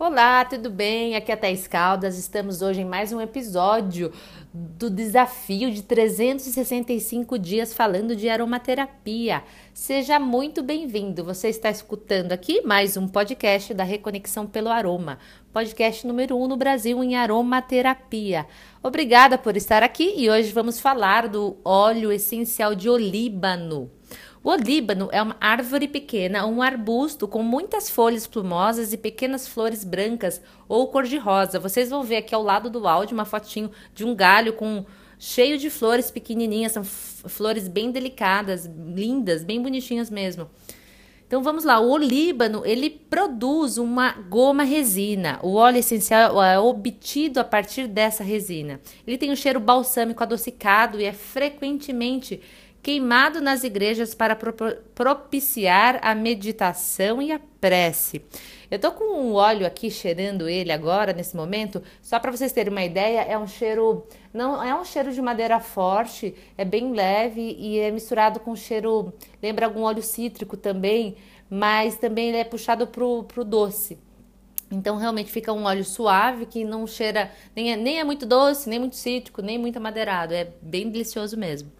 Olá, tudo bem? Aqui é a Thais Caldas. Estamos hoje em mais um episódio do desafio de 365 dias falando de aromaterapia. Seja muito bem-vindo. Você está escutando aqui mais um podcast da Reconexão pelo Aroma, podcast número 1 um no Brasil em aromaterapia. Obrigada por estar aqui e hoje vamos falar do óleo essencial de olíbano. O olíbano é uma árvore pequena, um arbusto com muitas folhas plumosas e pequenas flores brancas ou cor-de-rosa. Vocês vão ver aqui ao lado do áudio uma fotinho de um galho com cheio de flores pequenininhas, são flores bem delicadas, lindas, bem bonitinhas mesmo. Então vamos lá, o olíbano ele produz uma goma resina. O óleo essencial é obtido a partir dessa resina. Ele tem um cheiro balsâmico adocicado e é frequentemente queimado nas igrejas para propiciar a meditação e a prece. Eu tô com um óleo aqui cheirando ele agora nesse momento, só para vocês terem uma ideia, é um cheiro não é um cheiro de madeira forte, é bem leve e é misturado com cheiro, lembra algum óleo cítrico também, mas também ele é puxado pro, pro doce. Então realmente fica um óleo suave que não cheira, nem é, nem é muito doce, nem muito cítrico, nem muito amadeirado, é bem delicioso mesmo.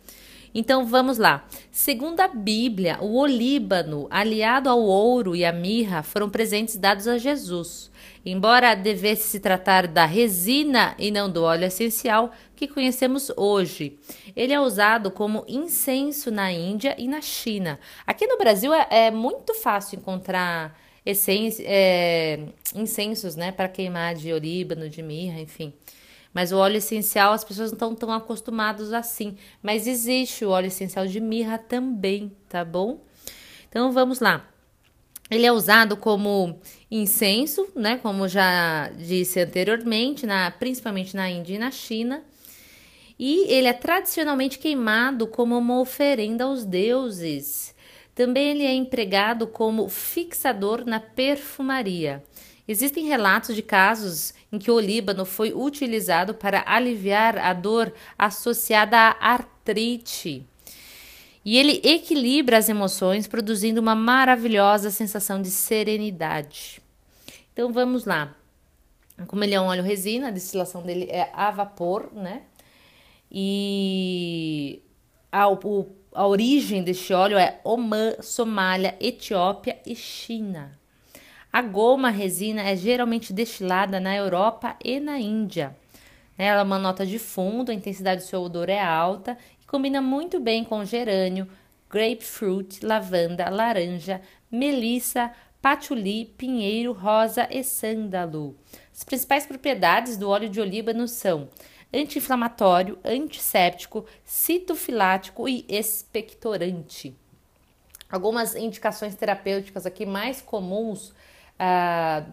Então vamos lá. Segundo a Bíblia, o olíbano, aliado ao ouro e à mirra, foram presentes dados a Jesus. Embora devesse se tratar da resina e não do óleo essencial que conhecemos hoje. Ele é usado como incenso na Índia e na China. Aqui no Brasil é, é muito fácil encontrar essência, é, incensos né, para queimar de olíbano, de mirra, enfim. Mas o óleo essencial as pessoas não estão tão acostumadas assim. Mas existe o óleo essencial de mirra também, tá bom? Então vamos lá. Ele é usado como incenso, né? Como já disse anteriormente, na, principalmente na Índia e na China. E ele é tradicionalmente queimado como uma oferenda aos deuses. Também ele é empregado como fixador na perfumaria. Existem relatos de casos em que o olíbano foi utilizado para aliviar a dor associada à artrite. E ele equilibra as emoções, produzindo uma maravilhosa sensação de serenidade. Então vamos lá. Como ele é um óleo resina, a destilação dele é a vapor, né? E a, o, a origem deste óleo é Oman, Somália, Etiópia e China. A goma resina é geralmente destilada na Europa e na Índia. Ela é uma nota de fundo, a intensidade do seu odor é alta e combina muito bem com gerânio, grapefruit, lavanda, laranja, melissa, patchouli, pinheiro, rosa e sândalo. As principais propriedades do óleo de olíbano são anti-inflamatório, antisséptico, citofilático e expectorante. Algumas indicações terapêuticas aqui mais comuns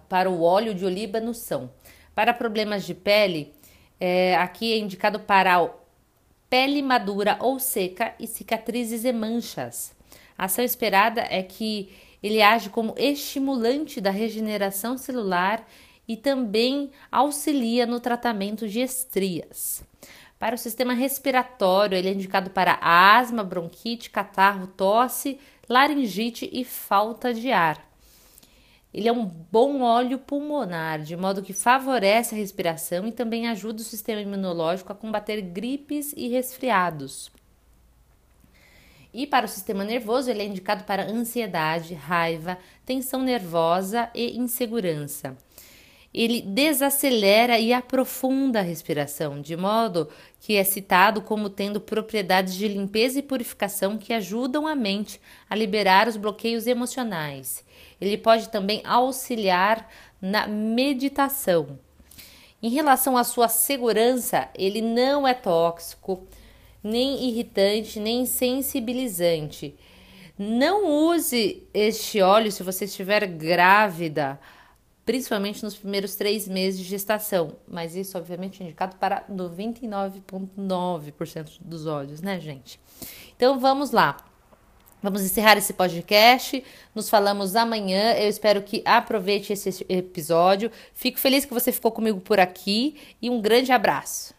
para o óleo de olíbano são: para problemas de pele, é, aqui é indicado para pele madura ou seca e cicatrizes e manchas. A ação esperada é que ele age como estimulante da regeneração celular e também auxilia no tratamento de estrias. Para o sistema respiratório, ele é indicado para asma, bronquite, catarro, tosse, laringite e falta de ar. Ele é um bom óleo pulmonar, de modo que favorece a respiração e também ajuda o sistema imunológico a combater gripes e resfriados. E para o sistema nervoso, ele é indicado para ansiedade, raiva, tensão nervosa e insegurança. Ele desacelera e aprofunda a respiração, de modo que é citado como tendo propriedades de limpeza e purificação que ajudam a mente a liberar os bloqueios emocionais. Ele pode também auxiliar na meditação. Em relação à sua segurança, ele não é tóxico, nem irritante, nem sensibilizante. Não use este óleo se você estiver grávida, principalmente nos primeiros três meses de gestação. Mas isso, obviamente, é indicado para 99,9% dos óleos, né, gente? Então vamos lá. Vamos encerrar esse podcast. Nos falamos amanhã. Eu espero que aproveite esse episódio. Fico feliz que você ficou comigo por aqui e um grande abraço.